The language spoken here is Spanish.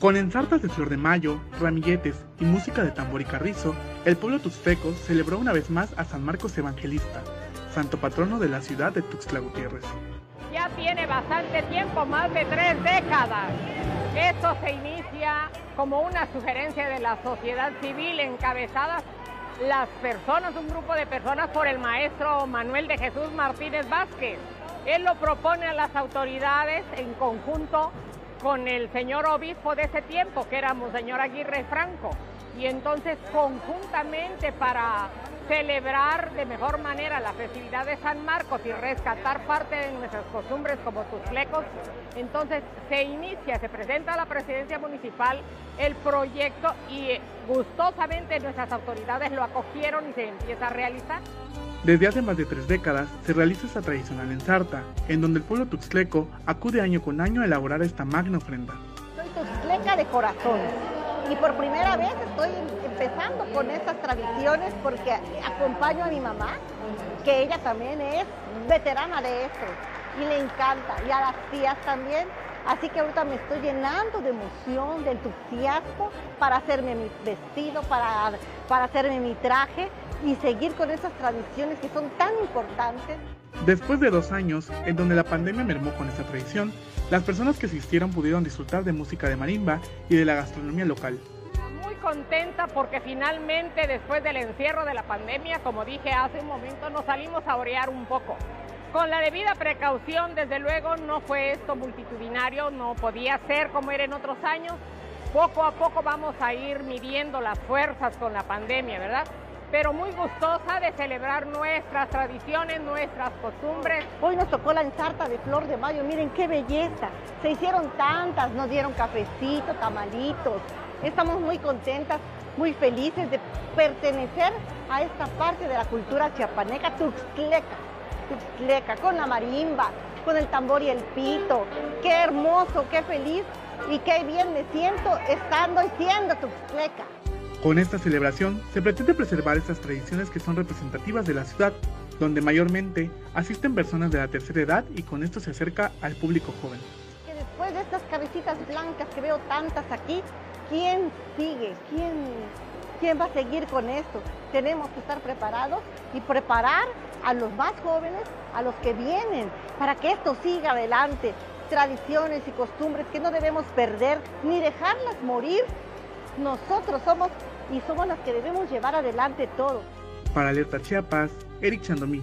Con ensartas de flor de mayo, ramilletes y música de tambor y carrizo, el pueblo tuxteco celebró una vez más a San Marcos Evangelista, santo patrono de la ciudad de Tuxtla Gutiérrez. Ya tiene bastante tiempo, más de tres décadas. Esto se inicia como una sugerencia de la sociedad civil encabezada las personas, un grupo de personas por el maestro Manuel de Jesús Martínez Vázquez. Él lo propone a las autoridades en conjunto con el señor obispo de ese tiempo, que era Monseñor Aguirre Franco. Y entonces conjuntamente para celebrar de mejor manera la festividad de San Marcos y rescatar parte de nuestras costumbres como tus flecos, entonces se inicia, se presenta a la presidencia municipal el proyecto y gustosamente nuestras autoridades lo acogieron y se empieza a realizar. Desde hace más de tres décadas se realiza esta tradicional ensarta, en donde el pueblo tuxtleco acude año con año a elaborar esta magna ofrenda. Soy tuxtleca de corazón y por primera vez estoy empezando con estas tradiciones porque acompaño a mi mamá, que ella también es veterana de esto y le encanta, y a las tías también. Así que ahorita me estoy llenando de emoción, de entusiasmo para hacerme mi vestido, para, para hacerme mi traje y seguir con esas tradiciones que son tan importantes. Después de dos años, en donde la pandemia mermó con esta tradición, las personas que asistieron pudieron disfrutar de música de marimba y de la gastronomía local. Muy contenta porque finalmente después del encierro de la pandemia, como dije hace un momento, nos salimos a orear un poco. Con la debida precaución, desde luego, no fue esto multitudinario, no podía ser como era en otros años. Poco a poco vamos a ir midiendo las fuerzas con la pandemia, ¿verdad? Pero muy gustosa de celebrar nuestras tradiciones, nuestras costumbres. Hoy nos tocó la ensarta de flor de mayo, miren qué belleza. Se hicieron tantas, nos dieron cafecito, tamalitos. Estamos muy contentas, muy felices de pertenecer a esta parte de la cultura chiapaneca, tuxtleca, tuxtleca, con la marimba, con el tambor y el pito. Qué hermoso, qué feliz y qué bien me siento estando y siendo tuxtleca. Con esta celebración se pretende preservar estas tradiciones que son representativas de la ciudad, donde mayormente asisten personas de la tercera edad y con esto se acerca al público joven. Después de estas cabecitas blancas que veo tantas aquí, ¿quién sigue? ¿Quién, ¿Quién va a seguir con esto? Tenemos que estar preparados y preparar a los más jóvenes, a los que vienen, para que esto siga adelante. Tradiciones y costumbres que no debemos perder ni dejarlas morir nosotros somos y somos las que debemos llevar adelante todo. Para Alerta Chiapas, Eric Chandomí.